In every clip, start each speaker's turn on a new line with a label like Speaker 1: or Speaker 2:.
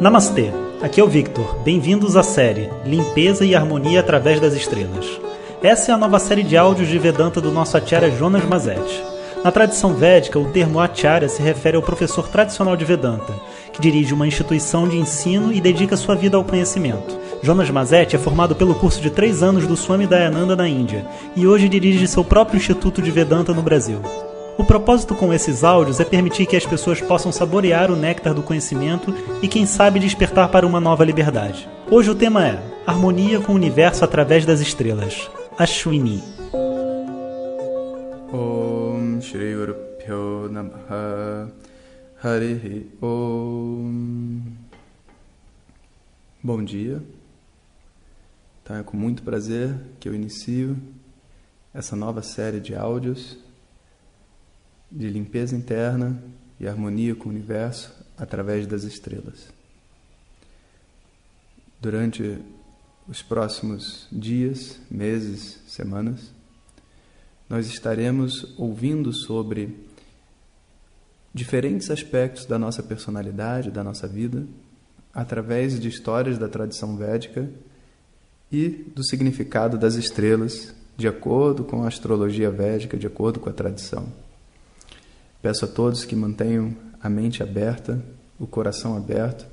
Speaker 1: Namastê, aqui é o Victor. Bem-vindos à série Limpeza e Harmonia através das Estrelas. Essa é a nova série de áudios de Vedanta do nosso Acharya Jonas Mazetti. Na tradição védica, o termo Acharya se refere ao professor tradicional de Vedanta, que dirige uma instituição de ensino e dedica sua vida ao conhecimento. Jonas Mazetti é formado pelo curso de três anos do Swami Dayananda na Índia e hoje dirige seu próprio Instituto de Vedanta no Brasil. O propósito com esses áudios é permitir que as pessoas possam saborear o néctar do conhecimento e, quem sabe, despertar para uma nova liberdade. Hoje o tema é Harmonia com o Universo através das Estrelas. Ashwini.
Speaker 2: Om Om Bom dia. Então é com muito prazer que eu inicio essa nova série de áudios de limpeza interna e harmonia com o universo através das estrelas. Durante os próximos dias, meses, semanas, nós estaremos ouvindo sobre diferentes aspectos da nossa personalidade, da nossa vida, através de histórias da tradição védica e do significado das estrelas, de acordo com a astrologia védica, de acordo com a tradição. Peço a todos que mantenham a mente aberta, o coração aberto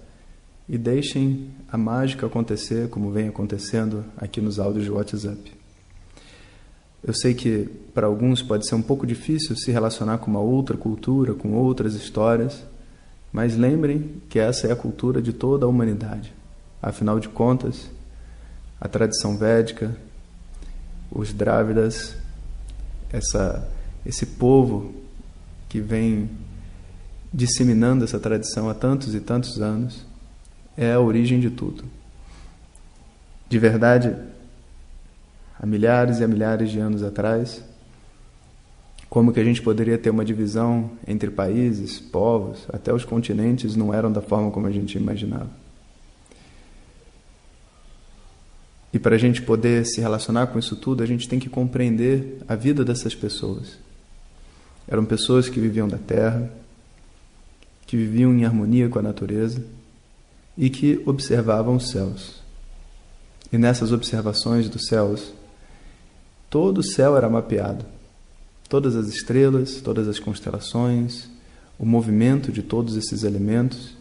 Speaker 2: e deixem a mágica acontecer como vem acontecendo aqui nos áudios de WhatsApp. Eu sei que para alguns pode ser um pouco difícil se relacionar com uma outra cultura, com outras histórias, mas lembrem que essa é a cultura de toda a humanidade. Afinal de contas, a tradição védica, os Drávidas, essa, esse povo que vem disseminando essa tradição há tantos e tantos anos, é a origem de tudo. De verdade, há milhares e há milhares de anos atrás, como que a gente poderia ter uma divisão entre países, povos, até os continentes não eram da forma como a gente imaginava. E para a gente poder se relacionar com isso tudo, a gente tem que compreender a vida dessas pessoas. Eram pessoas que viviam da terra, que viviam em harmonia com a natureza e que observavam os céus. E nessas observações dos céus, todo o céu era mapeado. Todas as estrelas, todas as constelações, o movimento de todos esses elementos,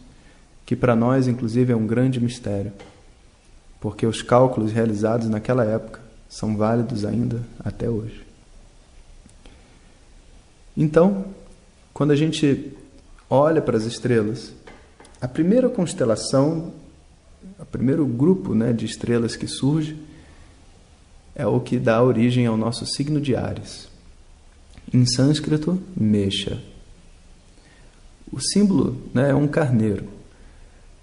Speaker 2: que para nós, inclusive, é um grande mistério porque os cálculos realizados naquela época são válidos ainda até hoje. Então, quando a gente olha para as estrelas, a primeira constelação, o primeiro grupo né, de estrelas que surge é o que dá origem ao nosso signo de Ares. Em sânscrito, Mesha. O símbolo né, é um carneiro.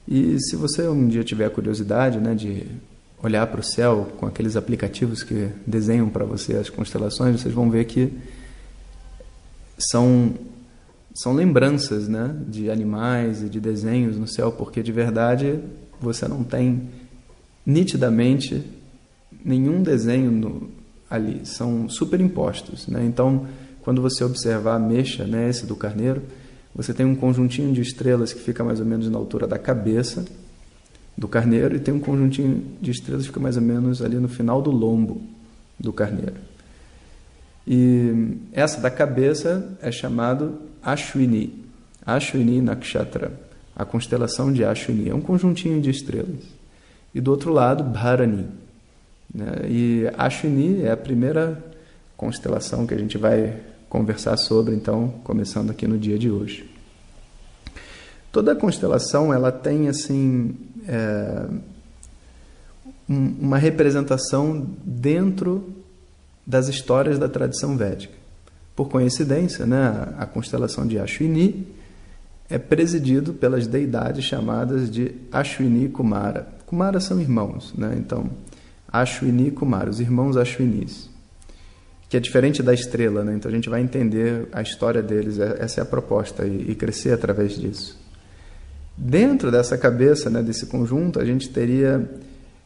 Speaker 2: E se você um dia tiver a curiosidade né, de olhar para o céu com aqueles aplicativos que desenham para você as constelações, vocês vão ver que são, são lembranças né, de animais e de desenhos no céu, porque de verdade você não tem nitidamente nenhum desenho no, ali, são superimpostos. Né? Então, quando você observar a mecha, né, esse do carneiro, você tem um conjuntinho de estrelas que fica mais ou menos na altura da cabeça do carneiro e tem um conjuntinho de estrelas que fica mais ou menos ali no final do lombo do carneiro. E essa da cabeça é chamado Ashwini, Ashwini Nakshatra, a constelação de Ashwini, é um conjuntinho de estrelas. E do outro lado, Bharani. Né? E Ashwini é a primeira constelação que a gente vai conversar sobre, então, começando aqui no dia de hoje. Toda constelação ela tem assim é, uma representação dentro das histórias da tradição védica. Por coincidência, né, a constelação de Ashwini é presidido pelas deidades chamadas de Ashwini Kumara. Kumara são irmãos, né? Então, Ashwini Kumara, os irmãos Ashwinis que é diferente da estrela, né? Então a gente vai entender a história deles, é, essa é a proposta e, crescer através disso. Dentro dessa cabeça, né, desse conjunto, a gente teria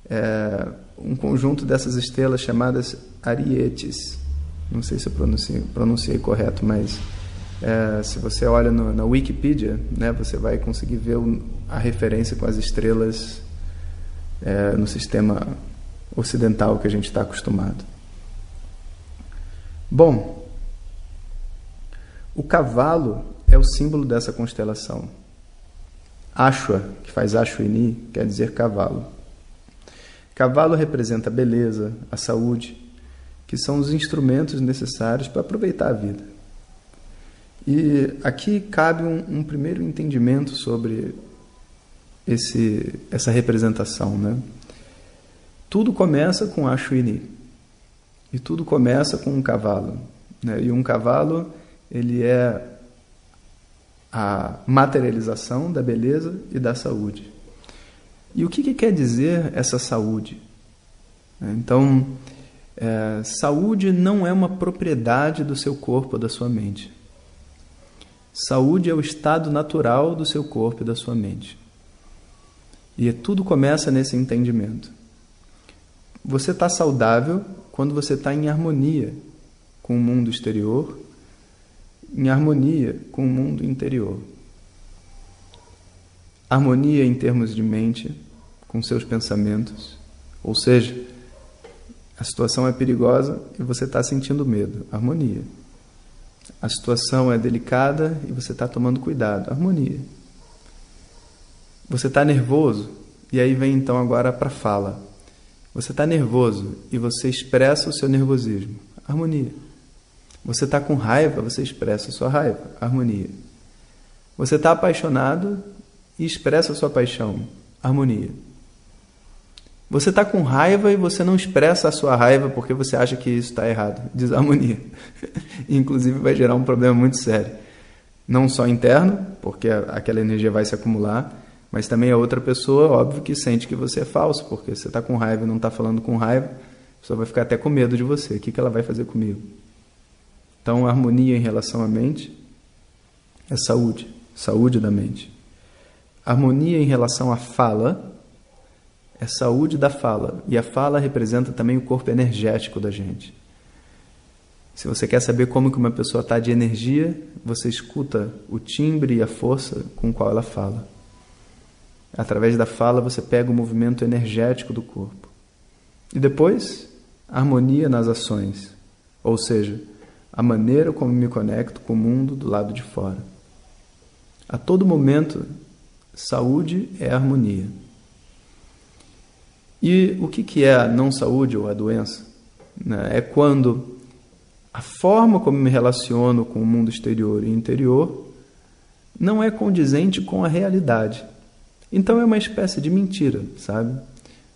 Speaker 2: é, um conjunto dessas estrelas chamadas Arietes. Não sei se eu pronunciei, pronunciei correto, mas É, se você olha no, na Wikipedia, né, você vai conseguir ver o, a referência com as estrelas é, no sistema ocidental que a gente está acostumado. Bom, o cavalo é o símbolo dessa constelação. Ashwa, que faz Ashwini, quer dizer cavalo. Cavalo representa a beleza, a saúde, que são os instrumentos necessários para aproveitar a vida. E aqui cabe um, um primeiro entendimento sobre esse, essa representação. Né? Tudo começa com Ashwini. E tudo começa com um cavalo. Né? E um cavalo, ele é a materialização da beleza e da saúde. E o que, que quer dizer essa saúde? Então, é, saúde não é uma propriedade do seu corpo ou da sua mente. Saúde é o estado natural do seu corpo e da sua mente. E tudo começa nesse entendimento. Você está saudável quando você está em harmonia com o mundo exterior, em harmonia com o mundo interior. Harmonia em termos de mente, com seus pensamentos. Ou seja, a situação é perigosa e você está sentindo medo. Harmonia. A situação é delicada e você está tomando cuidado. Harmonia. Você está nervoso e aí vem então agora para fala. Você está nervoso e você expressa o seu nervosismo. Harmonia. Você está com raiva, você expressa a sua raiva. Harmonia. Você está apaixonado e expressa a sua paixão. Harmonia. Você está com raiva e você não expressa a sua raiva porque você acha que isso está errado. Desarmonia. Inclusive vai gerar um problema muito sério. Não só interno, porque aquela energia vai se acumular, mas também a outra pessoa, óbvio, que sente que você é falso, porque você está com raiva e não está falando com raiva, a pessoa vai ficar até com medo de você. O que, que ela vai fazer comigo? Então, harmonia em relação à mente é saúde, saúde da mente. Harmonia em relação à fala é saúde da fala, e a fala representa também o corpo energético da gente. Se você quer saber como que uma pessoa está de energia, você escuta o timbre e a força com qual ela fala. Através da fala, você pega o movimento energético do corpo. E depois, harmonia nas ações, ou seja, a maneira como me conecto com o mundo do lado de fora. A todo momento, saúde é harmonia. E o que é a não saúde ou a doença? Né, é quando a forma como me relaciono com o mundo exterior e interior não é condizente com a realidade. Então é uma espécie de mentira, sabe?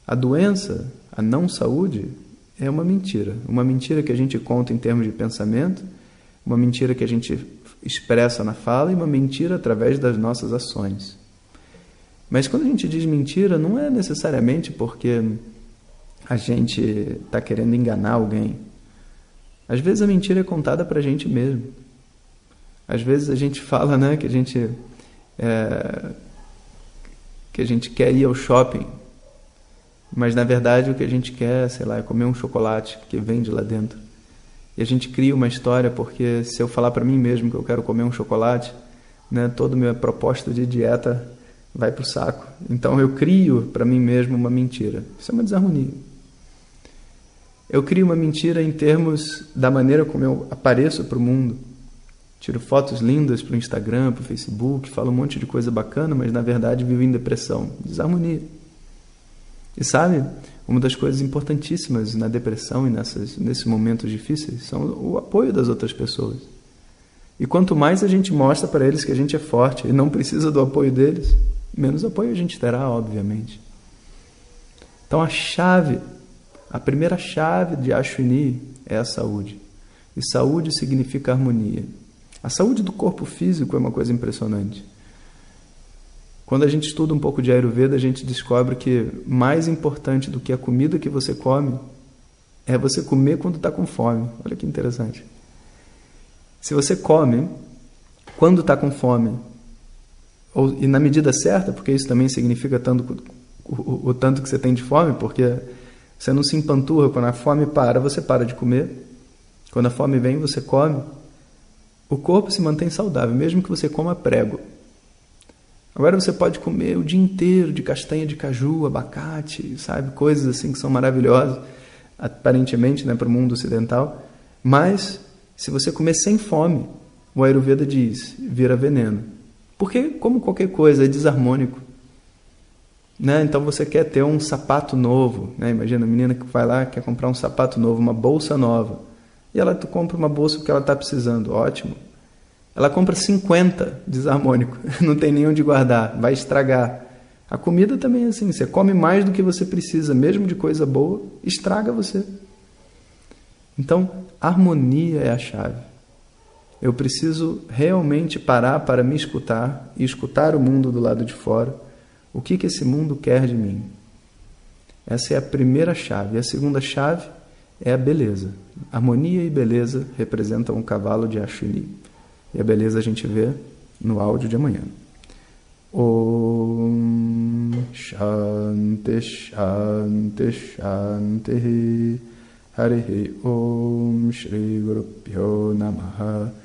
Speaker 2: A doença, a não saúde, é uma mentira. Uma mentira que a gente conta em termos de pensamento, uma mentira que a gente expressa na fala e uma mentira através das nossas ações. Mas quando a gente diz mentira, não é necessariamente porque a gente está querendo enganar alguém. Às vezes a mentira é contada para a gente mesmo. Às vezes a gente fala né, que a gente é, que a gente quer ir ao shopping, mas na verdade o que a gente quer, sei lá, é comer um chocolate que vende lá dentro. E a gente cria uma história porque se eu falar para mim mesmo que eu quero comer um chocolate, né, toda minha proposta de dieta vai para o saco. Então eu crio para mim mesmo uma mentira. Isso é uma desarmonia. Eu crio uma mentira em termos da maneira como eu apareço para o mundo. Tiro fotos lindas para o Instagram, para o Facebook, falo um monte de coisa bacana, mas na verdade vivo em depressão, desarmonia. E sabe, uma das coisas importantíssimas na depressão e nessas, nesses momentos difíceis são o apoio das outras pessoas. E quanto mais a gente mostra para eles que a gente é forte e não precisa do apoio deles, menos apoio a gente terá, obviamente. Então a chave, a primeira chave de Ashwini é a saúde. E saúde significa harmonia. A saúde do corpo físico é uma coisa impressionante. Quando a gente estuda um pouco de Ayurveda, a gente descobre que mais importante do que a comida que você come é você comer quando está com fome. Olha que interessante. Se você come quando está com fome, ou, e na medida certa, porque isso também significa tanto, o, o, tanto que você tem de fome, porque você não se empanturra, quando a fome para, você para de comer. Quando a fome vem, você come. o corpo se mantém saudável, mesmo que você coma prego. Agora você pode comer o dia inteiro de castanha de caju, abacate, sabe? Coisas assim que são maravilhosas, aparentemente, né, para o mundo ocidental. Mas, se você comer sem fome, o Ayurveda diz, vira veneno. Porque, como qualquer coisa, é desarmônico. Né? Então você quer ter um sapato novo. Né? Imagina a menina que vai lá, quer comprar um sapato novo, uma bolsa nova. E ela compra uma bolsa porque ela está precisando. Ótimo. Ela compra 50 desarmônico, não tem nem onde guardar, vai estragar. A comida também é assim, você come mais do que você precisa, mesmo de coisa boa, estraga você. Então, harmonia é a chave. Eu preciso realmente parar para me escutar e escutar o mundo do lado de fora. O que, que esse mundo quer de mim? Essa é a primeira chave. E a segunda chave é a beleza. Harmonia e beleza representam um cavalo de Ashwini. E a beleza a gente vê no áudio de amanhã. Om Shanti Shanti Shanti Harihi Om Shri Guru Namaha